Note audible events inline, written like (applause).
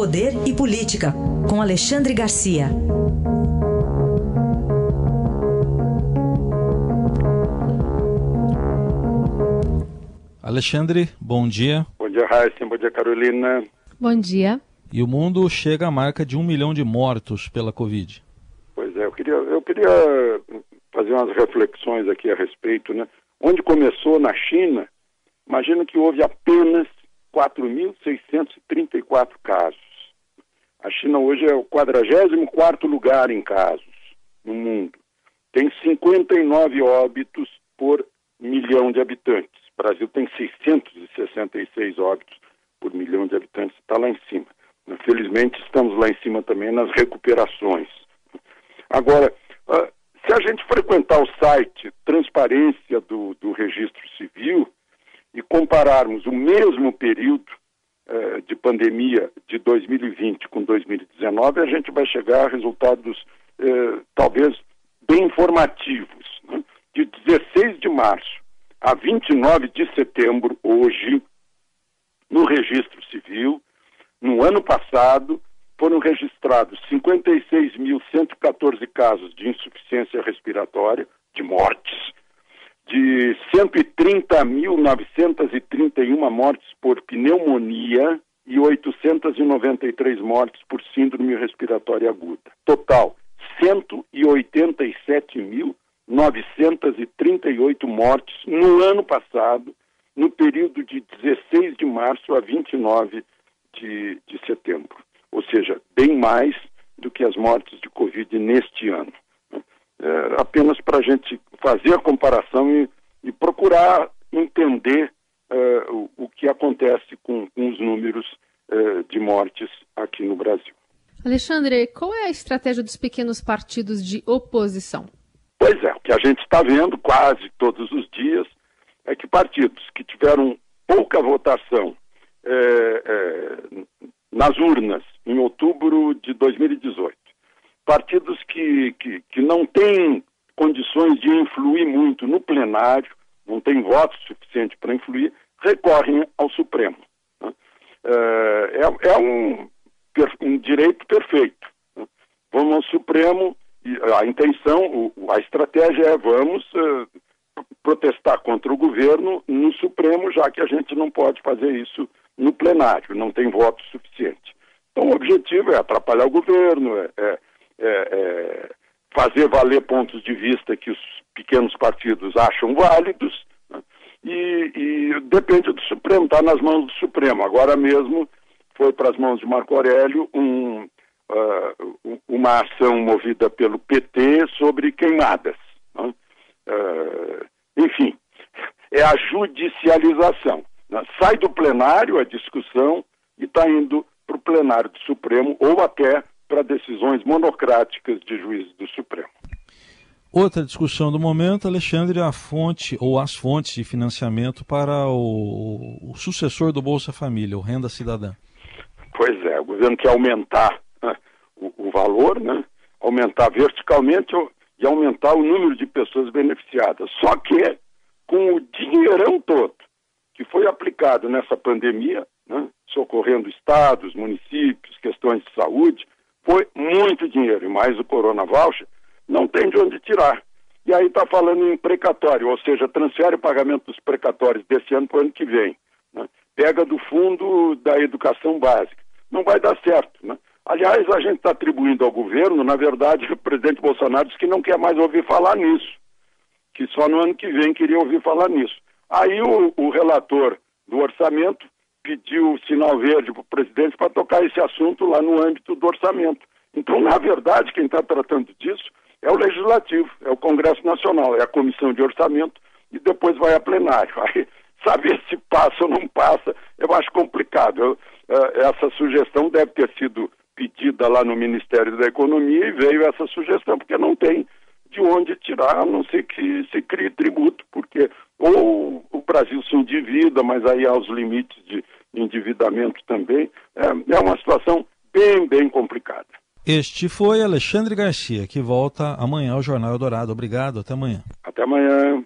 Poder e Política, com Alexandre Garcia. Alexandre, bom dia. Bom dia, Raíssa. Bom dia, Carolina. Bom dia. E o mundo chega à marca de um milhão de mortos pela Covid. Pois é, eu queria, eu queria fazer umas reflexões aqui a respeito, né? Onde começou na China, imagina que houve apenas 4.634 casos. A China hoje é o 44º lugar em casos no mundo. Tem 59 óbitos por milhão de habitantes. O Brasil tem 666 óbitos por milhão de habitantes, está lá em cima. Felizmente, estamos lá em cima também nas recuperações. Agora, ah, se a gente frequentar o site Transparência do, do Registro Civil e compararmos o mesmo período eh, de pandemia de 2020 com 2019, a gente vai chegar a resultados eh, talvez bem informativos. Né? De 16 de março a 29 de setembro, hoje, no registro civil, no ano passado, foram registrados 56.114 casos de insuficiência respiratória, de mortes, de 130.931 mortes por pneumonia e 893 mortes por síndrome respiratória aguda. Total, 187.938 mortes no ano passado, no período de 16 de março a 29 de, de setembro ou seja, bem mais do que as mortes de Covid neste ano. É, apenas para a gente fazer a comparação e, e procurar entender é, o, o, que acontece com, com os números é, de mortes aqui no Brasil. Alexandre, qual é a estratégia dos pequenos partidos de oposição? Pois é, o que a gente está vendo quase todos os dias é que partidos que tiveram pouca votação é, é, nas urnas em outubro de 2018. Partidos que, que, que não têm condições de influir muito no plenário, não têm voto suficiente para influir, recorrem ao Supremo. Né? É, é, é um, um, direito perfeito. Né? Vamos ao Supremo a intenção, a estratégia é vamos uh, protestar contra o governo no Supremo, já que a gente não pode fazer isso no plenário, não tem voto suficiente. Então, o objetivo é atrapalhar o governo, é, é, é, é fazer valer pontos de vista que os pequenos partidos acham válidos, né? e, e, depende do Supremo, está nas mãos do Supremo. Agora mesmo foi para as mãos de Marco Aurélio um, uh, uma ação movida pelo PT sobre queimadas. Né? Uh, enfim, é a judicialização. Né? Sai do plenário a discussão e está indo para o plenário do Supremo ou até para decisões monocráticas de juízes do Supremo. Outra discussão do momento, Alexandre, a fonte ou as fontes de financiamento para o, o sucessor do Bolsa Família, o Renda Cidadã. Pois é, o governo quer aumentar né, o, o, valor, né, aumentar verticalmente e aumentar o número de pessoas beneficiadas. Só que com o dinheirão todo que foi aplicado nessa pandemia, né, socorrendo estados, municípios, questões de saúde, foi muito dinheiro. E mais o Corona Voucher, não tem de onde tirar. E aí está falando em precatório, ou seja, transfere o pagamento dos precatórios desse ano para o ano que vem. Né? Pega do fundo da educação básica. Não vai dar certo. Né? Aliás, a gente está atribuindo ao governo, na verdade, (laughs) o presidente Bolsonaro disse que não quer mais ouvir falar nisso, que só no ano que vem queria ouvir falar nisso. Aí o, o relator do orçamento pediu sinal verde para o presidente para tocar esse assunto lá no âmbito do orçamento. Então, na verdade, quem está tratando disso é o Legislativo, é o Congresso Nacional, é a Comissão de Orçamento e depois vai a plenário. (laughs) Aí, saber se passa ou não passa, eu acho complicado. Eu, eh, essa sugestão deve ter sido pedida lá no Ministério da Economia e veio essa sugestão, porque não tem de onde tirar, a não ser que se crie tributo, porque ou o Brasil se endivida, mas aí há os limites de endividamento também. É, é uma situação bem, bem complicada. Este foi Alexandre Garcia, que volta amanhã ao Jornal Dourado. Obrigado, até amanhã. Até amanhã.